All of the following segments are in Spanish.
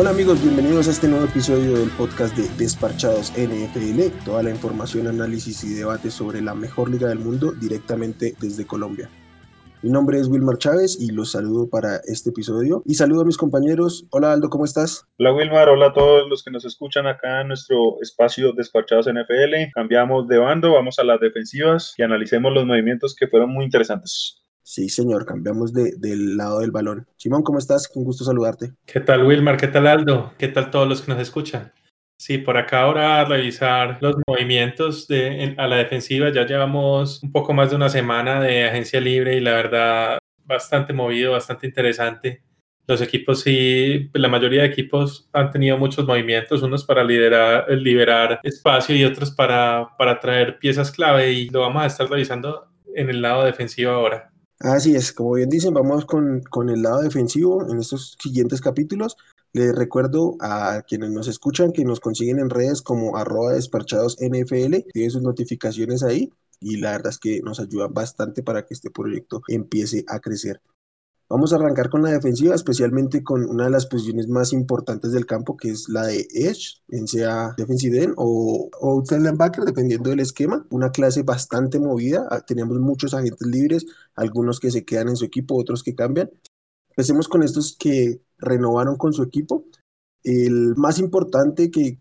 Hola amigos, bienvenidos a este nuevo episodio del podcast de Desparchados NFL, toda la información, análisis y debate sobre la mejor liga del mundo directamente desde Colombia. Mi nombre es Wilmar Chávez y los saludo para este episodio y saludo a mis compañeros. Hola Aldo, ¿cómo estás? Hola Wilmar, hola a todos los que nos escuchan acá en nuestro espacio Desparchados NFL. Cambiamos de bando, vamos a las defensivas y analicemos los movimientos que fueron muy interesantes. Sí, señor, cambiamos de, del lado del balón. Simón, ¿cómo estás? Con gusto saludarte. ¿Qué tal, Wilmar? ¿Qué tal, Aldo? ¿Qué tal todos los que nos escuchan? Sí, por acá ahora revisar los movimientos de, a la defensiva. Ya llevamos un poco más de una semana de agencia libre y la verdad bastante movido, bastante interesante. Los equipos sí, la mayoría de equipos han tenido muchos movimientos, unos para liderar, liberar espacio y otros para, para traer piezas clave y lo vamos a estar revisando en el lado defensivo ahora. Así es, como bien dicen, vamos con, con, el lado defensivo en estos siguientes capítulos. Les recuerdo a quienes nos escuchan que nos consiguen en redes como arroba desparchados NFL, tienen sus notificaciones ahí y la verdad es que nos ayuda bastante para que este proyecto empiece a crecer. Vamos a arrancar con la defensiva, especialmente con una de las posiciones más importantes del campo, que es la de Edge, en sea defensive end o outside linebacker, dependiendo del esquema. Una clase bastante movida. Ah, Tenemos muchos agentes libres, algunos que se quedan en su equipo, otros que cambian. Empecemos con estos que renovaron con su equipo. El más importante que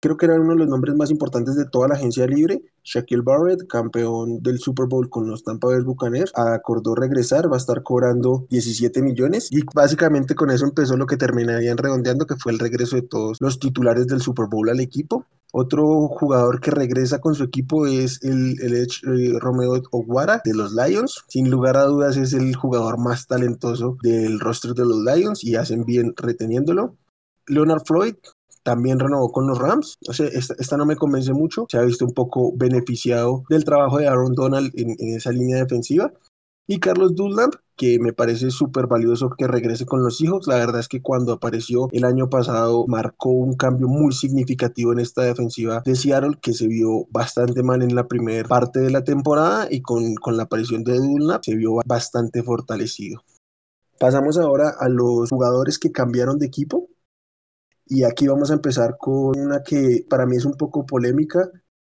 creo que era uno de los nombres más importantes de toda la agencia libre. Shaquille Barrett, campeón del Super Bowl con los Tampa Bay Buccaneers, acordó regresar, va a estar cobrando 17 millones y básicamente con eso empezó lo que terminarían redondeando, que fue el regreso de todos los titulares del Super Bowl al equipo. Otro jugador que regresa con su equipo es el, Edge Romeo Oguara de los Lions. Sin lugar a dudas es el jugador más talentoso del roster de los Lions y hacen bien reteniéndolo. Leonard Floyd, también renovó con los Rams. O sea, esta, esta, no me convence mucho. Se ha visto un poco beneficiado del trabajo de Aaron Donald en, en esa línea defensiva. Y Carlos Dunlap, que me parece súper valioso que regrese con los hijos. La verdad es que cuando apareció el año pasado marcó un cambio muy significativo en esta defensiva de Seattle que se vio bastante mal en la primera parte de la temporada y con, con la aparición de Dunlap se vio bastante fortalecido. Pasamos ahora a los jugadores que cambiaron de equipo. Y aquí vamos a empezar con una que para mí es un poco polémica.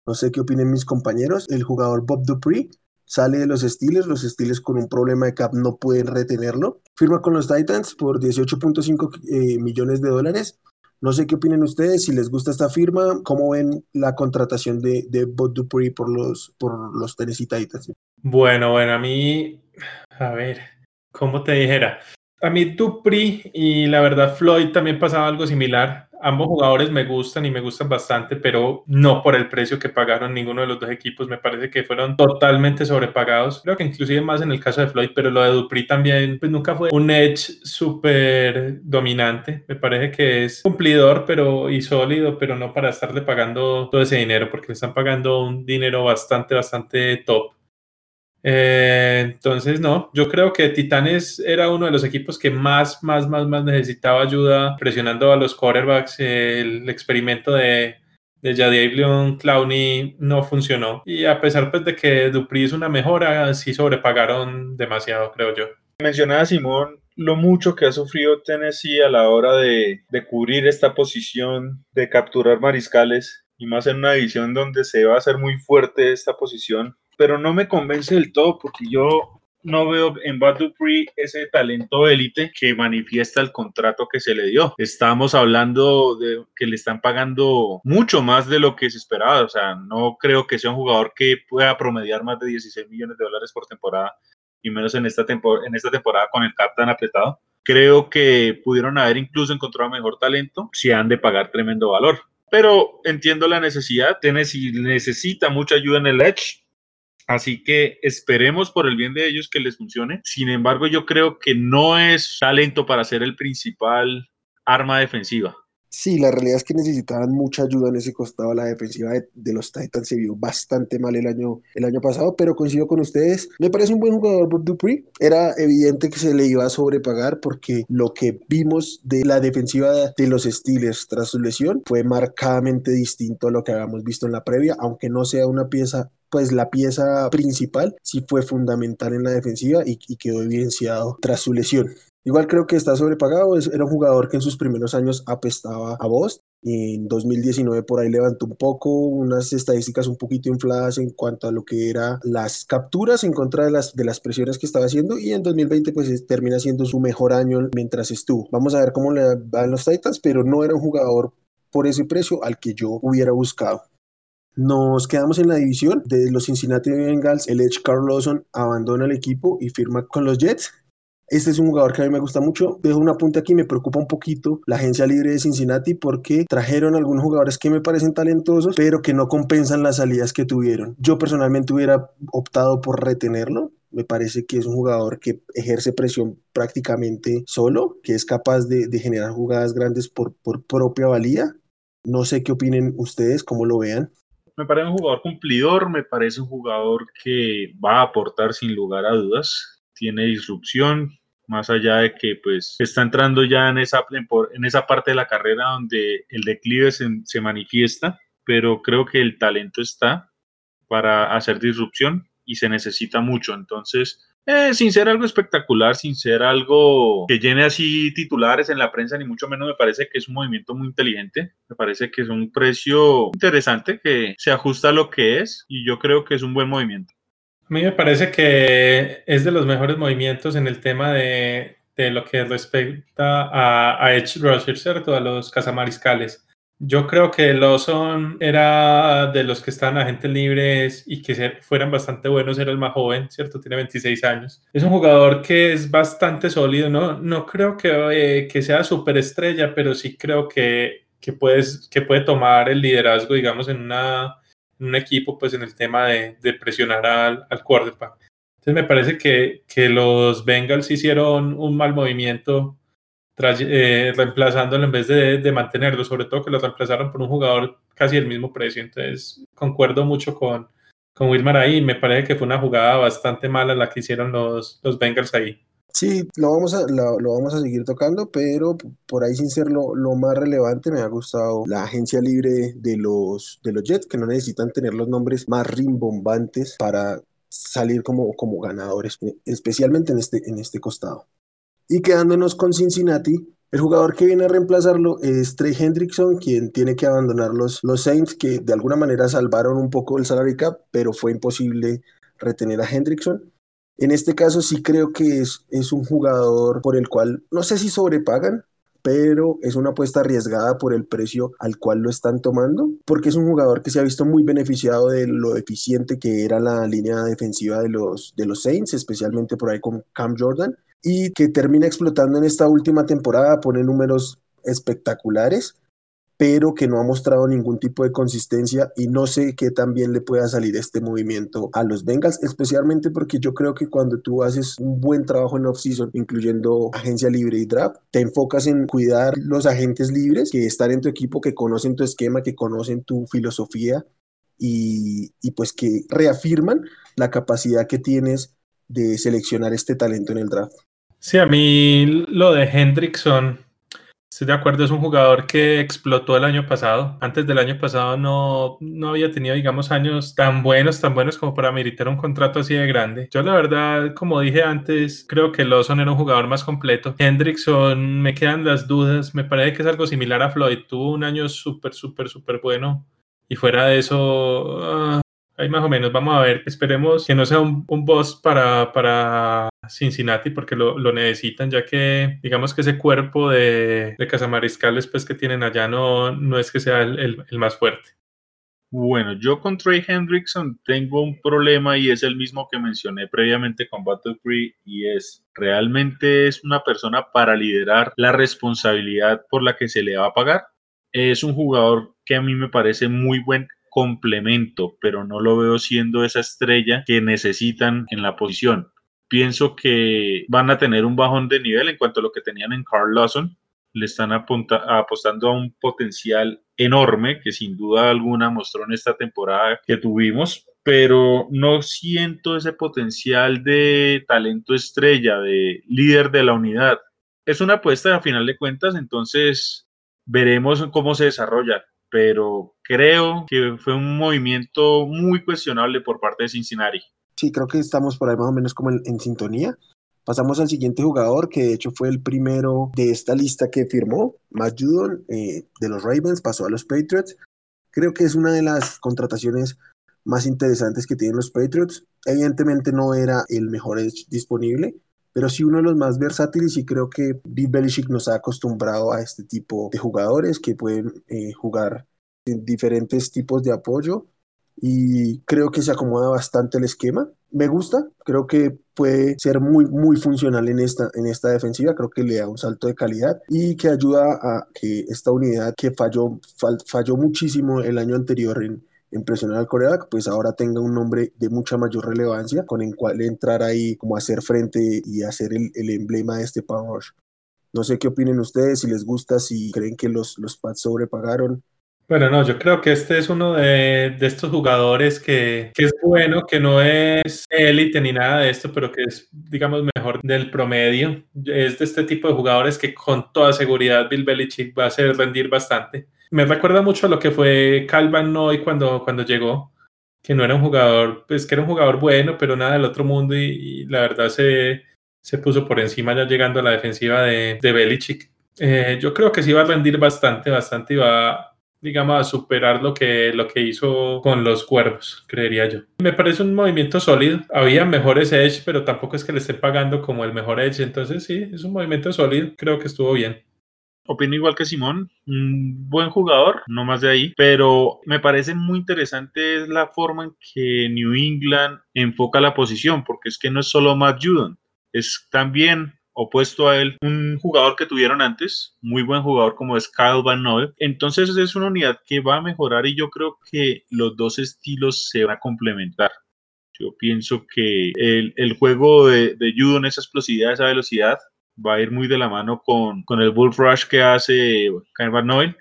No sé qué opinen mis compañeros. El jugador Bob Dupree sale de los Steelers. Los Steelers con un problema de cap no pueden retenerlo. Firma con los Titans por 18.5 eh, millones de dólares. No sé qué opinen ustedes, si les gusta esta firma, cómo ven la contratación de, de Bob Dupree por los, por los Tennessee Titans. Bueno, bueno, a mí, a ver, ¿cómo te dijera? A mí Dupri y la verdad Floyd también pasaba algo similar. Ambos jugadores me gustan y me gustan bastante, pero no por el precio que pagaron ninguno de los dos equipos. Me parece que fueron totalmente sobrepagados. Creo que inclusive más en el caso de Floyd, pero lo de Dupri también pues nunca fue un edge súper dominante. Me parece que es cumplidor pero y sólido, pero no para estarle pagando todo ese dinero, porque le están pagando un dinero bastante, bastante top. Eh, entonces, no, yo creo que Titanes era uno de los equipos que más, más, más, más necesitaba ayuda presionando a los quarterbacks. El experimento de, de Jadivion Clowney no funcionó. Y a pesar pues, de que Dupri es una mejora, sí sobrepagaron demasiado, creo yo. Mencionaba Simón lo mucho que ha sufrido Tennessee a la hora de, de cubrir esta posición, de capturar mariscales, y más en una división donde se va a hacer muy fuerte esta posición pero no me convence del todo porque yo no veo en Bad Dupree ese talento élite que manifiesta el contrato que se le dio. Estamos hablando de que le están pagando mucho más de lo que se esperaba. O sea, no creo que sea un jugador que pueda promediar más de 16 millones de dólares por temporada y menos en esta, en esta temporada con el cap tan apretado. Creo que pudieron haber incluso encontrado mejor talento si han de pagar tremendo valor. Pero entiendo la necesidad. Tennessee necesita mucha ayuda en el edge Así que esperemos por el bien de ellos que les funcione. Sin embargo, yo creo que no es talento para ser el principal arma defensiva. Sí, la realidad es que necesitaban mucha ayuda en ese costado. La defensiva de, los Titans se vio bastante mal el año, el año pasado, pero coincido con ustedes. Me parece un buen jugador Dupree. Era evidente que se le iba a sobrepagar porque lo que vimos de la defensiva de los Steelers tras su lesión fue marcadamente distinto a lo que habíamos visto en la previa, aunque no sea una pieza pues la pieza principal sí fue fundamental en la defensiva y, y, quedó evidenciado tras su lesión. Igual creo que está sobrepagado, era un jugador que en sus primeros años apestaba a y en 2019 por ahí levantó un poco unas estadísticas un poquito infladas en cuanto a lo que era las capturas en contra de las, de las presiones que estaba haciendo y en 2020 pues termina siendo su mejor año mientras estuvo. Vamos a ver cómo le van los Titans, pero no era un jugador por ese precio al que yo hubiera buscado. Nos quedamos en la división de los Cincinnati Bengals. El Edge Carl Lawson abandona el equipo y firma con los Jets. Este es un jugador que a mí me gusta mucho. Dejo una punta aquí, me preocupa un poquito la agencia libre de Cincinnati porque trajeron algunos jugadores que me parecen talentosos, pero que no compensan las salidas que tuvieron. Yo personalmente hubiera optado por retenerlo. Me parece que es un jugador que ejerce presión prácticamente solo, que es capaz de, generar jugadas grandes por, por propia valía. No sé qué opinen ustedes, cómo lo vean. Me parece un jugador cumplidor, me parece un jugador que va a aportar sin lugar a dudas, tiene disrupción, más allá de que pues está entrando ya en esa, en esa parte de la carrera donde el declive se, se manifiesta, pero creo que el talento está para hacer disrupción y se necesita mucho. Entonces, eh, sin ser algo espectacular, sin ser algo que llene así titulares en la prensa, ni mucho menos me parece que es un movimiento muy inteligente, me parece que es un precio interesante que se ajusta a lo que es y yo creo que es un buen movimiento. A mí me parece que es de los mejores movimientos en el tema de, de lo que respecta a, a Edge Rusher. A los cazamariscales. Yo creo que Lawson era de los que estaban agentes libres y que fueran bastante buenos, era el más joven, ¿cierto? Tiene 26 años. Es un jugador que es bastante sólido, ¿no? No creo que, eh, que sea superestrella, pero sí creo que, que, puedes, que puede tomar el liderazgo, digamos, en una un equipo, pues en el tema de, de presionar al, al quarterback. Entonces me parece que, que, los Bengals hicieron un mal movimiento eh, reemplazándolo en vez de, de, mantenerlo, sobre todo que lo reemplazaron por un jugador casi del mismo precio. Entonces concuerdo mucho con, con Wilmar ahí. Me parece que fue una jugada bastante mala la que hicieron los, los Bengals ahí. Sí, lo vamos, a, lo, vamos a seguir tocando, pero por ahí sin ser lo, más relevante me ha gustado la agencia libre de los, de los Jets, que no necesitan tener los nombres más rimbombantes para salir como, como ganadores, especialmente en este, en este costado. Y quedándonos con Cincinnati, el jugador que viene a reemplazarlo es Trey Hendrickson, quien tiene que abandonar los, los Saints, que de alguna manera salvaron un poco el salary cap, pero fue imposible retener a Hendrickson. En este caso sí creo que es, es un jugador por el cual no sé si sobrepagan, pero es una apuesta arriesgada por el precio al cual lo están tomando, porque es un jugador que se ha visto muy beneficiado de lo eficiente que era la línea defensiva de los, de los Saints, especialmente por ahí con Cam Jordan, y que termina explotando en esta última temporada, pone números espectaculares pero que no ha mostrado ningún tipo de consistencia y no sé qué tan bien le pueda salir este movimiento a los Bengals, especialmente porque yo creo que cuando tú haces un buen trabajo en off-season, incluyendo agencia libre y draft, te enfocas en cuidar los agentes libres que están en tu equipo, que conocen tu esquema, que conocen tu filosofía y, y pues que reafirman la capacidad que tienes de seleccionar este talento en el draft. Sí, a mí lo de Hendrickson Estoy de acuerdo, es un jugador que explotó el año pasado. Antes del año pasado no, no había tenido, digamos, años tan buenos, tan buenos como para meritar un contrato así de grande. Yo la verdad, como dije antes, creo que Lawson era un jugador más completo. Hendrickson, me quedan las dudas. Me parece que es algo similar a Floyd. Tuvo un año súper, súper, súper bueno. Y fuera de eso, ah, ahí más o menos. Vamos a ver. Esperemos que no sea un, un boss para, para Cincinnati porque lo, lo, necesitan, ya que digamos que ese cuerpo de, de cazamariscales pues, que tienen allá no, no es que sea el, el, más fuerte. Bueno, yo con Trey Hendrickson tengo un problema y es el mismo que mencioné previamente con Battle Free y es realmente es una persona para liderar la responsabilidad por la que se le va a pagar. Es un jugador que a mí me parece muy buen complemento, pero no lo veo siendo esa estrella que necesitan en la posición pienso que van a tener un bajón de nivel en cuanto a lo que tenían en Carl Lawson. Le están apostando a un potencial enorme que sin duda alguna mostró en esta temporada que tuvimos, pero no siento ese potencial de talento estrella, de líder de la unidad. Es una apuesta a final de cuentas, entonces veremos cómo se desarrolla, pero creo que fue un movimiento muy cuestionable por parte de Cincinnati. Sí, creo que estamos por ahí más o menos como en, sintonía. Pasamos al siguiente jugador, que de hecho fue el primero de esta lista que firmó, Matt Judon, eh, de los Ravens, pasó a los Patriots. Creo que es una de las contrataciones más interesantes que tienen los Patriots. Evidentemente no era el mejor edge disponible, pero sí uno de los más versátiles y creo que Bill Belichick nos ha acostumbrado a este tipo de jugadores que pueden eh, jugar en diferentes tipos de apoyo y creo que se acomoda bastante el esquema. Me gusta, creo que puede ser muy, muy funcional en esta, en esta defensiva, creo que le da un salto de calidad y que ayuda a que esta unidad que falló, falló muchísimo el año anterior en, en presionar al coreback, pues ahora tenga un nombre de mucha mayor relevancia con el cual entrar ahí como hacer frente y hacer el, el emblema de este power rush. No sé qué opinen ustedes, si les gusta, si creen que los, los Pats sobrepagaron. Bueno, no, yo creo que este es uno de, de estos jugadores que, que, es bueno, que no es élite ni nada de esto, pero que es, digamos, mejor del promedio. Es de este tipo de jugadores que con toda seguridad Bill Belichick va a hacer rendir bastante. Me recuerda mucho a lo que fue Calvin Noy cuando, cuando llegó, que no era un jugador, pues que era un jugador bueno, pero nada del otro mundo y, y la verdad se, se puso por encima ya llegando a la defensiva de, de Belichick. Eh, yo creo que sí va a rendir bastante, bastante y va digamos, a superar lo que, lo que hizo con los cuervos, creería yo. Me parece un movimiento sólido. Había mejores Edge, pero tampoco es que le esté pagando como el mejor Edge. Entonces, sí, es un movimiento sólido. Creo que estuvo bien. Opino igual que Simón, un buen jugador, no más de ahí, pero me parece muy interesante la forma en que New England enfoca la posición, porque es que no es solo Matt Judon, es también opuesto a él un jugador que tuvieron antes, muy buen jugador como es Kyle Van Noy. Entonces es una unidad que va a mejorar y yo creo que los dos estilos se van a complementar. Yo pienso que el, el juego de, de judo en esa explosividad, esa velocidad, va a ir muy de la mano con, con el bull rush que hace Kyle Van Noy.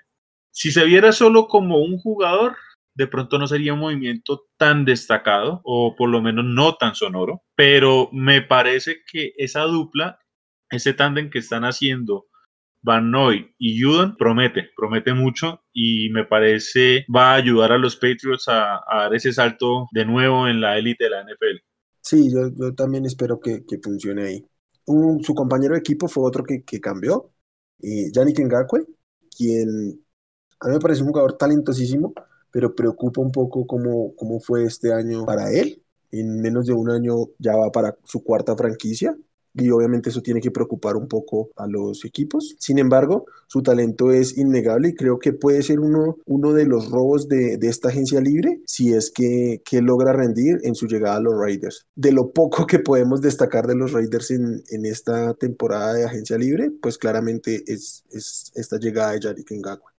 Si se viera solo como un jugador, de pronto no sería un movimiento tan destacado o por lo menos no tan sonoro, pero me parece que esa dupla ese tándem que están haciendo Van Noy y Judon promete, promete mucho y me parece va a ayudar a los Patriots a, a dar ese salto de nuevo en la élite de la NFL. Sí, yo, también espero que, funcione ahí. Su compañero de equipo fue otro que, cambió, y Yannick Ngakwe, quien a mí me parece un jugador talentosísimo, pero preocupa un poco cómo, cómo fue este año para él. En menos de un año ya va para su cuarta franquicia y obviamente eso tiene que preocupar un poco a los equipos. Sin embargo, su talento es innegable y creo que puede ser uno, uno de los robos de, de esta agencia libre si es que, que, logra rendir en su llegada a los Raiders. De lo poco que podemos destacar de los Raiders en, en esta temporada de agencia libre, pues claramente es, es esta llegada de Yannick Ngakwe.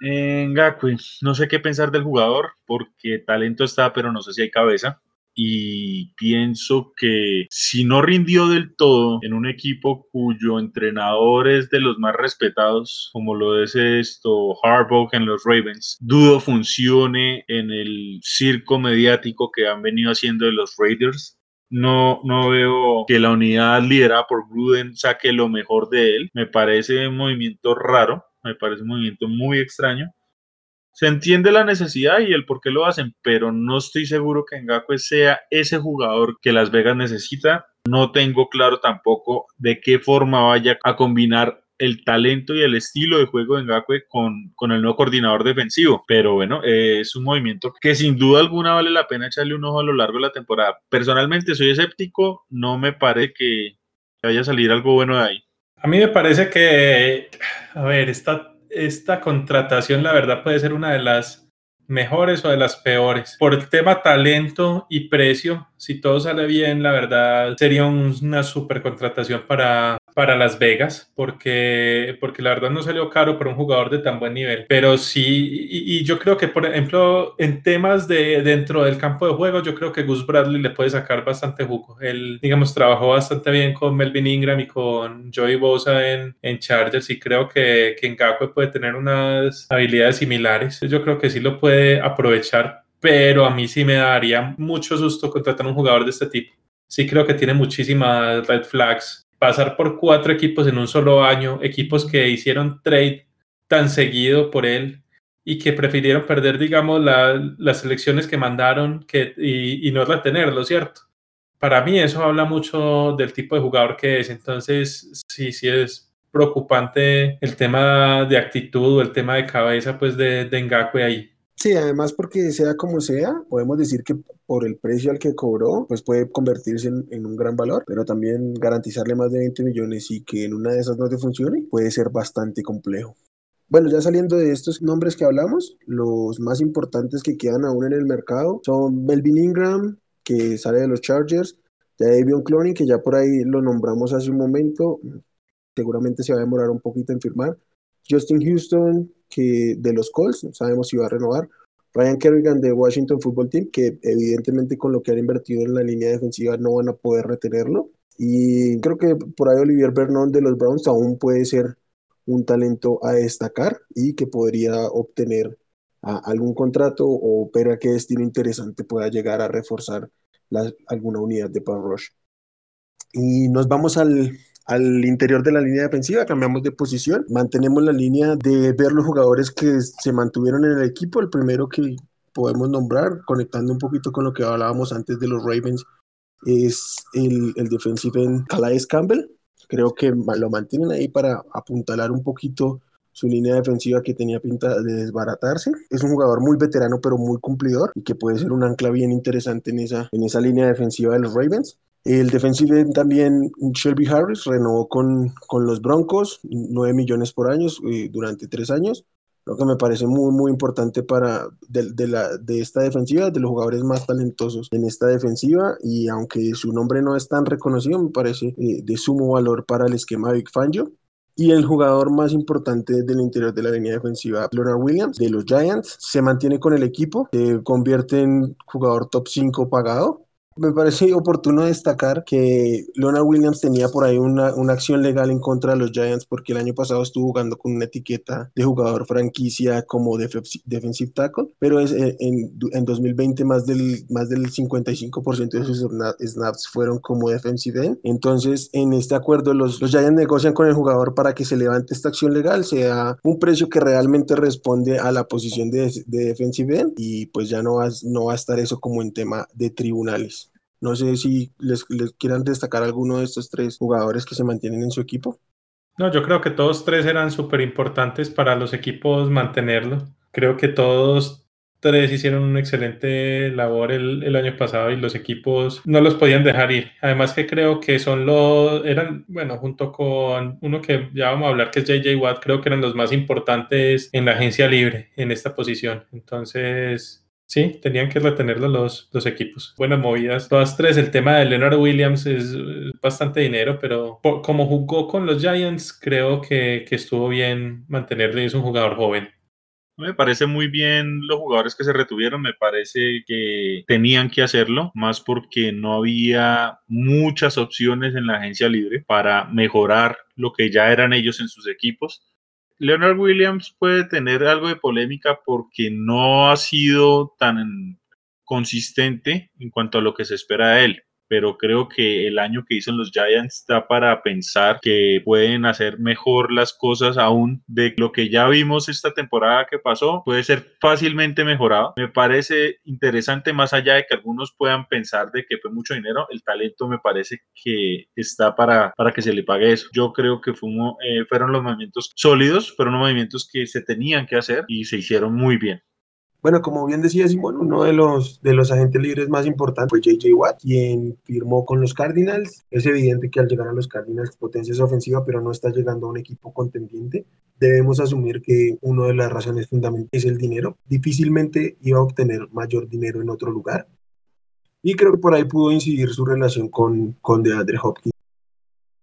Ngakwe, no sé qué pensar del jugador porque talento está, pero no sé si hay cabeza y pienso que si no rindió del todo en un equipo cuyo entrenador es de los más respetados, como lo es esto Harbaugh en los Ravens, dudo funcione en el circo mediático que han venido haciendo de los Raiders. No, no veo que la unidad liderada por Gruden saque lo mejor de él. Me parece un movimiento raro, me parece un movimiento muy extraño se entiende la necesidad y el por qué lo hacen, pero no estoy seguro que Ngakwe sea ese jugador que Las Vegas necesita. No tengo claro tampoco de qué forma vaya a combinar el talento y el estilo de juego de Ngakwe con, con el nuevo coordinador defensivo. Pero bueno, eh, es un movimiento que sin duda alguna vale la pena echarle un ojo a lo largo de la temporada. Personalmente soy escéptico, no me parece que vaya a salir algo bueno de ahí. A mí me parece que, a ver, está esta contratación, la verdad, puede ser una de las mejores o de las peores. Por el tema talento y precio, si todo sale bien, la verdad, sería una super contratación para, para Las Vegas, porque, porque la verdad no salió caro para un jugador de tan buen nivel. Pero sí, y, y yo creo que, por ejemplo, en temas de dentro del campo de juego, yo creo que Gus Bradley le puede sacar bastante jugo. Él, digamos, trabajó bastante bien con Melvin Ingram y con Joey Bosa en, en Chargers y creo que, que Ngakwe puede tener unas habilidades similares. Yo creo que sí lo puede aprovechar, pero a mí sí me daría mucho susto contratar a un jugador de este tipo. Sí creo que tiene muchísimas red flags pasar por cuatro equipos en un solo año, equipos que hicieron trade tan seguido por él y que prefirieron perder, digamos, la, las selecciones que mandaron que, y, y, no retenerlo, ¿cierto? para mí eso habla mucho del tipo de jugador que es. Entonces, sí, sí es preocupante el tema de actitud o el tema de cabeza pues de, de Ngakwe ahí. Sí, además porque sea como sea, podemos decir que por el precio al que cobró, pues puede convertirse en, un gran valor, pero también garantizarle más de 20 millones y que en una de esas no te funcione puede ser bastante complejo. Bueno, ya saliendo de estos nombres que hablamos, los más importantes que quedan aún en el mercado son Melvin Ingram, que sale de los Chargers, Davion Cloning, que ya por ahí lo nombramos hace un momento, seguramente se va a demorar un poquito en firmar, Justin Houston, de los Colts, sabemos si va a renovar. Ryan Kerrigan de Washington Football Team, que evidentemente con lo que han invertido en la línea defensiva no van a poder retenerlo. Y creo que por ahí Olivier Vernon de los Browns aún puede ser un talento a destacar y que podría obtener algún contrato o opera que destino interesante pueda llegar a reforzar alguna unidad de Power Rush. Y nos vamos al, al interior de la línea defensiva, cambiamos de posición, mantenemos la línea de ver los jugadores que se mantuvieron en el equipo. El primero que podemos nombrar, conectando un poquito con lo que hablábamos antes de los Ravens, es el, el defensive en Calais Campbell. Creo que lo mantienen ahí para apuntalar un poquito su línea defensiva que tenía pinta de desbaratarse. Es un jugador muy veterano pero muy cumplidor y que puede ser un ancla bien interesante en esa, en esa línea defensiva de los Ravens. El defensive también, Shelby Harris, renovó con, con los Broncos, 9 millones por año eh, durante tres años, lo que me parece muy, muy importante para de, de, la, de esta defensiva, de los jugadores más talentosos en esta defensiva, y aunque su nombre no es tan reconocido, me parece eh, de sumo valor para el esquema Big Fangio. Y el jugador más importante del interior de la línea defensiva, Leonard Williams, de los Giants, se mantiene con el equipo, se convierte en jugador top 5 pagado me parece oportuno destacar que Leonard Williams tenía por ahí una, una, acción legal en contra de los Giants porque el año pasado estuvo jugando con una etiqueta de jugador franquicia como defensive tackle, pero es, eh, en, en 2020 más del, más del 55% de sus snaps fueron como defensive end. Entonces, en este acuerdo, los, los Giants negocian con el jugador para que se levante esta acción legal, sea un precio que realmente responde a la posición de, de defensive end y pues ya no va, no va a estar eso como en tema de tribunales. No sé si les, quieran destacar alguno de estos tres jugadores que se mantienen en su equipo. No, yo creo que todos tres eran súper importantes para los equipos mantenerlo. Creo que todos tres hicieron una excelente labor el, el, año pasado y los equipos no los podían dejar ir. Además que creo que son los, eran, bueno, junto con uno que ya vamos a hablar que es JJ Watt, creo que eran los más importantes en la agencia libre en esta posición. Entonces, Sí, tenían que retenerlo los, los equipos. Buenas movidas. Todas tres. El tema de Leonard Williams es bastante dinero, pero como jugó con los Giants, creo que, que estuvo bien mantenerlo y es un jugador joven. Me parece muy bien los jugadores que se retuvieron, me parece que tenían que hacerlo, más porque no había muchas opciones en la agencia libre para mejorar lo que ya eran ellos en sus equipos. Leonard Williams puede tener algo de polémica porque no ha sido tan consistente en cuanto a lo que se espera de él pero creo que el año que hizo en los Giants está para pensar que pueden hacer mejor las cosas aún de lo que ya vimos esta temporada que pasó, puede ser fácilmente mejorado. Me parece interesante más allá de que algunos puedan pensar de que fue mucho dinero, el talento me parece que está para, para que se le pague eso. Yo creo que eh, fueron los movimientos sólidos, fueron los movimientos que se tenían que hacer y se hicieron muy bien. Bueno, como bien decía Simón, uno de los, de los agentes libres más importantes fue JJ Watt, quien firmó con los Cardinals. Es evidente que al llegar a los Cardinals potencia es ofensiva, pero no está llegando a un equipo contendiente. Debemos asumir que una de las razones fundamentales es el dinero. Difícilmente iba a obtener mayor dinero en otro lugar. Y creo que por ahí pudo incidir su relación con, con DeAndre Hopkins.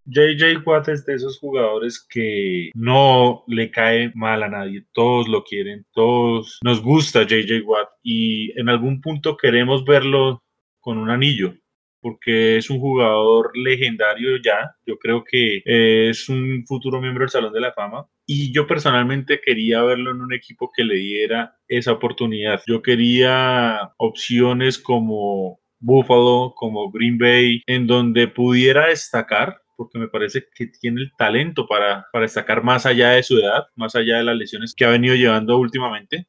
JJ Watt es de esos jugadores que no le cae mal a nadie, todos lo quieren, todos nos gusta JJ Watt y en algún punto queremos verlo con un anillo, porque es un jugador legendario ya, yo creo que es un futuro miembro del Salón de la Fama y yo personalmente quería verlo en un equipo que le diera esa oportunidad. Yo quería opciones como Buffalo, como Green Bay, en donde pudiera destacar porque me parece que tiene el talento para, para destacar más allá de su edad, más allá de las lesiones que ha venido llevando últimamente.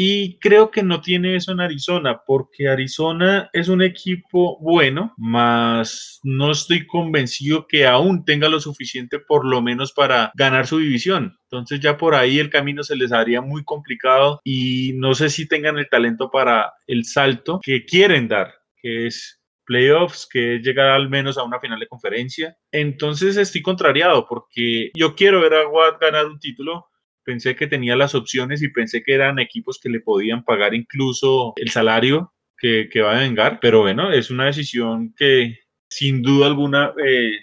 Y creo que no tiene eso en Arizona, porque Arizona es un equipo bueno, mas no estoy convencido que aún tenga lo suficiente por lo menos para ganar su división. Entonces ya por ahí el camino se les haría muy complicado y no sé si tengan el talento para el salto que quieren dar, que es playoffs, que es llegar al menos a una final de conferencia. Entonces estoy contrariado porque yo quiero ver a Watt ganar un título, pensé que tenía las opciones y pensé que eran equipos que le podían pagar incluso el salario que, va a vengar, pero bueno, es una decisión que sin duda alguna eh,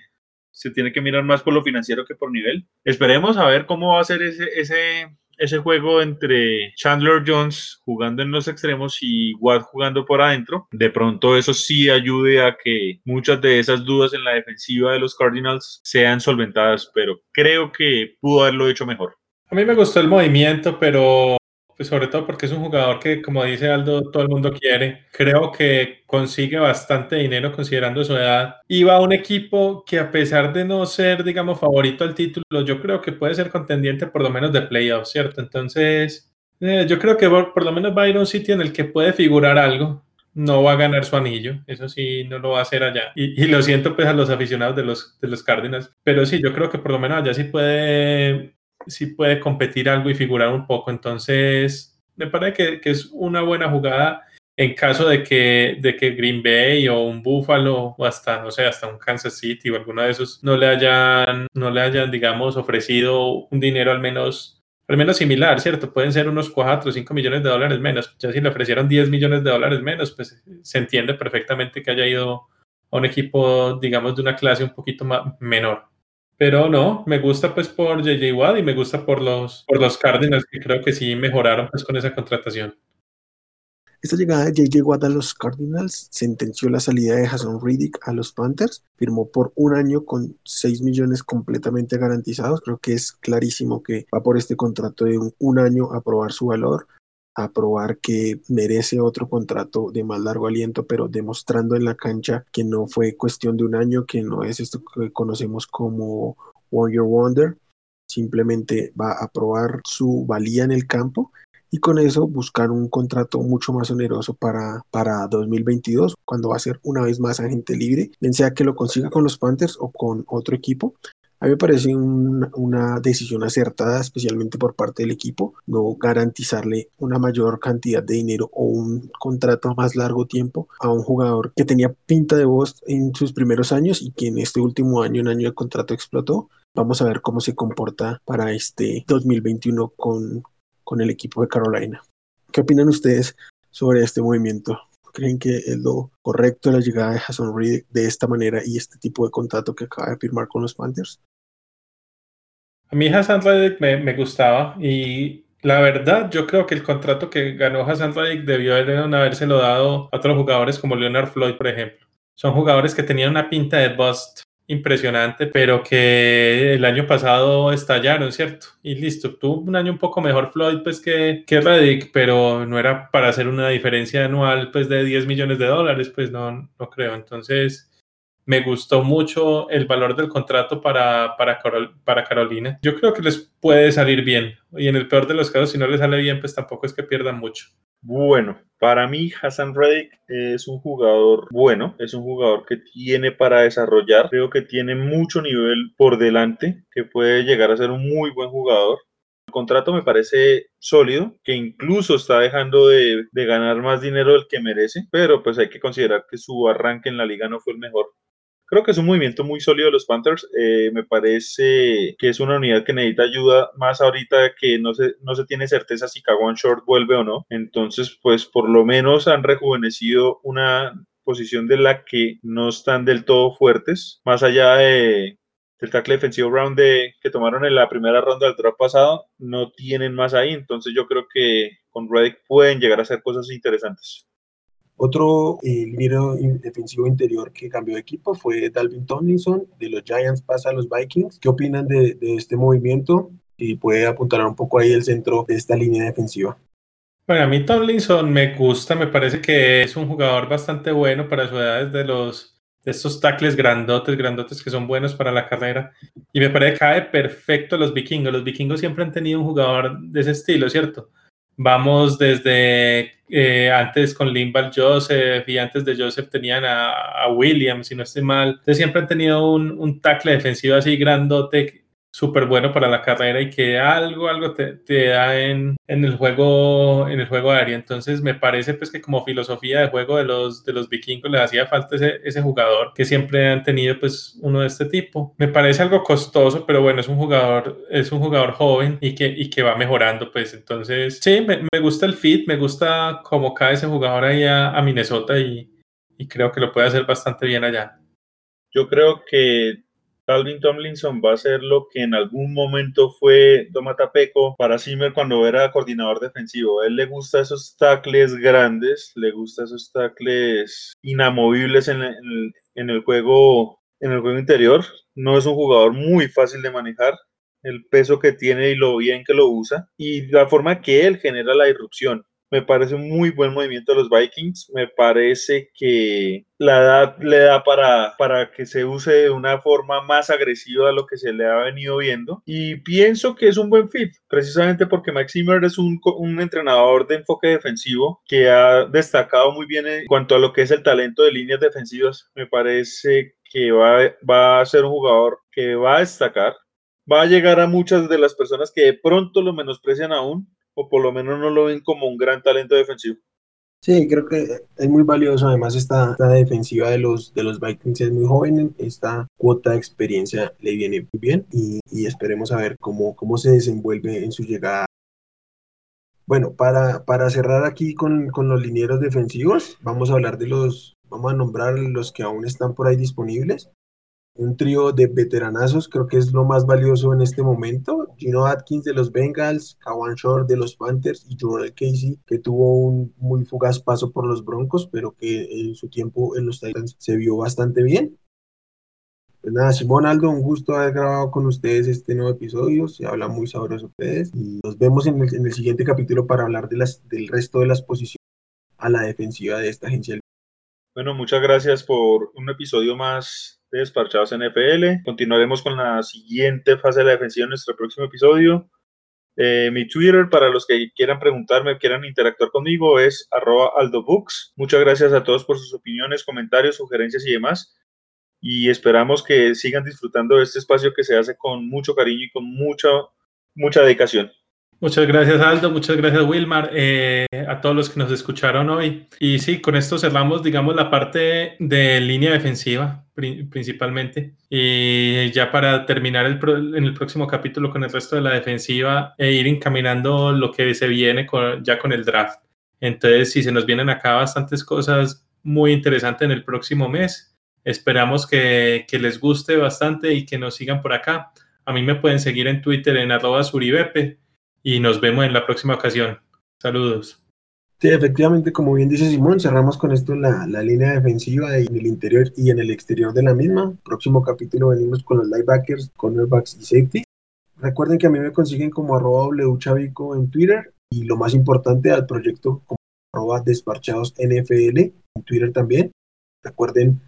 se tiene que mirar más por lo financiero que por nivel. Esperemos a ver cómo va a ser ese, ese, ese juego entre Chandler Jones jugando en los extremos y Watt jugando por adentro. De pronto eso sí ayude a que muchas de esas dudas en la defensiva de los Cardinals sean solventadas, pero creo que pudo haberlo hecho mejor. A mí me gustó el movimiento, pero pues sobre todo porque es un jugador que, como dice Aldo, todo el mundo quiere. Creo que consigue bastante dinero considerando su edad. Y va a un equipo que a pesar de no ser, digamos, favorito al título, yo creo que puede ser contendiente por lo menos de playoffs, ¿cierto? Entonces, eh, yo creo que por, lo menos va a ir a un sitio en el que puede figurar algo. No va a ganar su anillo, eso sí, no lo va a hacer allá. Y, y lo siento pues a los aficionados de los, de los Cardinals, pero sí, yo creo que por lo menos allá sí puede sí puede competir algo y figurar un poco. Entonces, me parece que, es una buena jugada en caso de que, de que Green Bay o un Buffalo o hasta, no sé, hasta un Kansas City o alguno de esos no le hayan, no le hayan, digamos, ofrecido un dinero al menos, al menos similar, ¿cierto? Pueden ser unos 4 o 5 millones de dólares menos. Ya si le ofrecieron 10 millones de dólares menos, pues se entiende perfectamente que haya ido a un equipo, digamos, de una clase un poquito más, menor. Pero no, me gusta pues por JJ Watt y me gusta por los, por los Cardinals que creo que sí mejoraron pues con esa contratación. Esta llegada de JJ Watt a los Cardinals sentenció la salida de Jason Riddick a los Panthers, firmó por un año con 6 millones completamente garantizados, creo que es clarísimo que va por este contrato de un año a probar su valor, a probar que merece otro contrato de más largo aliento, pero demostrando en la cancha que no fue cuestión de un año, que no es esto que conocemos como One Year Wonder, simplemente va a probar su valía en el campo y con eso buscar un contrato mucho más oneroso para, para 2022, cuando va a ser una vez más agente libre, bien sea que lo consiga con los Panthers o con otro equipo, a mí me parece una decisión acertada, especialmente por parte del equipo, no garantizarle una mayor cantidad de dinero o un contrato más largo tiempo a un jugador que tenía pinta de voz en sus primeros años y que en este último año, un año de contrato explotó. Vamos a ver cómo se comporta para este 2021 con, con el equipo de Carolina. ¿Qué opinan ustedes sobre este movimiento? ¿Creen que es lo correcto la llegada de Jason Reed de esta manera y este tipo de contrato que acaba de firmar con los Panthers? Mí Hassan Reddick me, me, gustaba y la verdad yo creo que el contrato que ganó Hassan Reddick debió habérselo dado a otros jugadores como Leonard Floyd, por ejemplo. Son jugadores que tenían una pinta de bust impresionante, pero que el año pasado estallaron, ¿cierto? Y listo, tuvo un año un poco mejor Floyd pues que, que Reddick, pero no era para hacer una diferencia anual pues de 10 millones de dólares, pues no, no creo. Entonces, me gustó mucho el valor del contrato para, para, Carolina. Yo creo que les puede salir bien. Y en el peor de los casos, si no les sale bien, pues tampoco es que pierdan mucho. Bueno, para mí Hassan Reddick es un jugador bueno, es un jugador que tiene para desarrollar, creo que tiene mucho nivel por delante, que puede llegar a ser un muy buen jugador. El contrato me parece sólido, que incluso está dejando de, de ganar más dinero del que merece, pero pues hay que considerar que su arranque en la liga no fue el mejor. Creo que es un movimiento muy sólido de los Panthers. Eh, me parece que es una unidad que necesita ayuda más ahorita que no se, no se tiene certeza si Kawan Short vuelve o no. Entonces, pues por lo menos han rejuvenecido una posición de la que no están del todo fuertes. Más allá de, del tackle defensivo round de, que tomaron en la primera ronda del draft pasado, no tienen más ahí. Entonces yo creo que con Reddick pueden llegar a hacer cosas interesantes. Otro eh, defensivo interior que cambió de equipo fue Dalvin Tomlinson, de los Giants pasa a los Vikings. ¿Qué opinan de, este movimiento? Y puede apuntar un poco ahí el centro de esta línea defensiva. Bueno, a mí Tomlinson me gusta, me parece que es un jugador bastante bueno para su edad, de los de estos tackles grandotes, grandotes que son buenos para la carrera. Y me parece que cae perfecto los vikingos. Los vikingos siempre han tenido un jugador de ese estilo, ¿cierto? Vamos desde eh, antes con Limbal Joseph y antes de Joseph tenían a, Williams, si no estoy mal. Entonces siempre han tenido un, un tackle defensivo así grandote súper bueno para la carrera y que algo, algo te, te da en, en, el juego, en el juego aéreo. Entonces me parece pues que como filosofía de juego de los, de los vikingos les hacía falta ese, ese jugador que siempre han tenido pues uno de este tipo. Me parece algo costoso, pero bueno, es un jugador, es un jugador joven y que, y que va mejorando pues. Entonces sí, me, me gusta el fit, me gusta cómo cae ese jugador ahí a, a Minnesota y, y creo que lo puede hacer bastante bien allá. Yo creo que Calvin Tomlinson va a ser lo que en algún momento fue Tomatapeco para Zimmer cuando era coordinador defensivo. A él le gusta esos tackles grandes, le gusta esos tackles inamovibles en el, en el juego en el juego interior. No es un jugador muy fácil de manejar, el peso que tiene y lo bien que lo usa y la forma que él genera la irrupción. Me parece un muy buen movimiento de los Vikings. Me parece que la edad le da para, para que se use de una forma más agresiva a lo que se le ha venido viendo. Y pienso que es un buen fit, precisamente porque Mike Zimmer es un, un entrenador de enfoque defensivo que ha destacado muy bien en cuanto a lo que es el talento de líneas defensivas. Me parece que va, va a ser un jugador que va a destacar. Va a llegar a muchas de las personas que de pronto lo menosprecian aún, o por lo menos no lo ven como un gran talento defensivo. Sí, creo que es muy valioso. Además, esta, esta, defensiva de los, de los Vikings es muy joven. Esta cuota de experiencia le viene muy bien y, y esperemos a ver cómo, cómo se desenvuelve en su llegada. Bueno, para, para cerrar aquí con, con los linieros defensivos, vamos a hablar de los, vamos a nombrar los que aún están por ahí disponibles un trío de veteranazos, creo que es lo más valioso en este momento. Gino Atkins de los Bengals, Kawan Shore de los Panthers y Joel Casey, que tuvo un muy fugaz paso por los Broncos, pero que en su tiempo en los Titans se vio bastante bien. Pues nada, Simón Aldo, un gusto haber grabado con ustedes este nuevo episodio. Se habla muy sabroso ustedes. Y nos vemos en el, en el siguiente capítulo para hablar de las, del resto de las posiciones a la defensiva de esta agencia. Bueno, muchas gracias por un episodio más de Desparchados NFL. Continuaremos con la siguiente fase de la defensiva en nuestro próximo episodio. Eh, mi Twitter, para los que quieran preguntarme, quieran interactuar conmigo, es aldobooks. Muchas gracias a todos por sus opiniones, comentarios, sugerencias y demás. Y esperamos que sigan disfrutando de este espacio que se hace con mucho cariño y con mucha, mucha dedicación. Muchas gracias Aldo, muchas gracias Wilmar, eh, a todos los que nos escucharon hoy. Y sí, con esto cerramos, digamos, la parte de línea defensiva principalmente. Y ya para terminar el en el próximo capítulo con el resto de la defensiva e ir encaminando lo que se viene ya con el draft. Entonces, si se nos vienen acá bastantes cosas muy interesantes en el próximo mes, esperamos que, que les guste bastante y que nos sigan por acá. A mí me pueden seguir en Twitter en arroba suribepe y nos vemos en la próxima ocasión. Saludos. Sí, efectivamente, como bien dice Simón, cerramos con esto la, la línea defensiva en el interior y en el exterior de la misma. Próximo capítulo venimos con los linebackers, cornerbacks y safety. Recuerden que a mí me consiguen como arroba wchavico en Twitter y lo más importante al proyecto como arroba desparchados NFL en Twitter también. Recuerden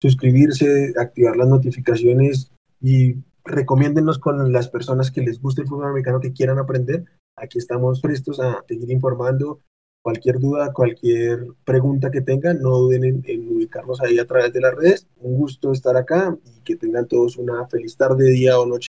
suscribirse, activar las notificaciones y recomiéndenos con las personas que les guste el fútbol americano, que quieran aprender. Aquí estamos prestos a seguir informando. Cualquier duda, cualquier pregunta que tengan, no duden en, en ubicarnos ahí a través de las redes. Un gusto estar acá y que tengan todos una feliz tarde, día o noche.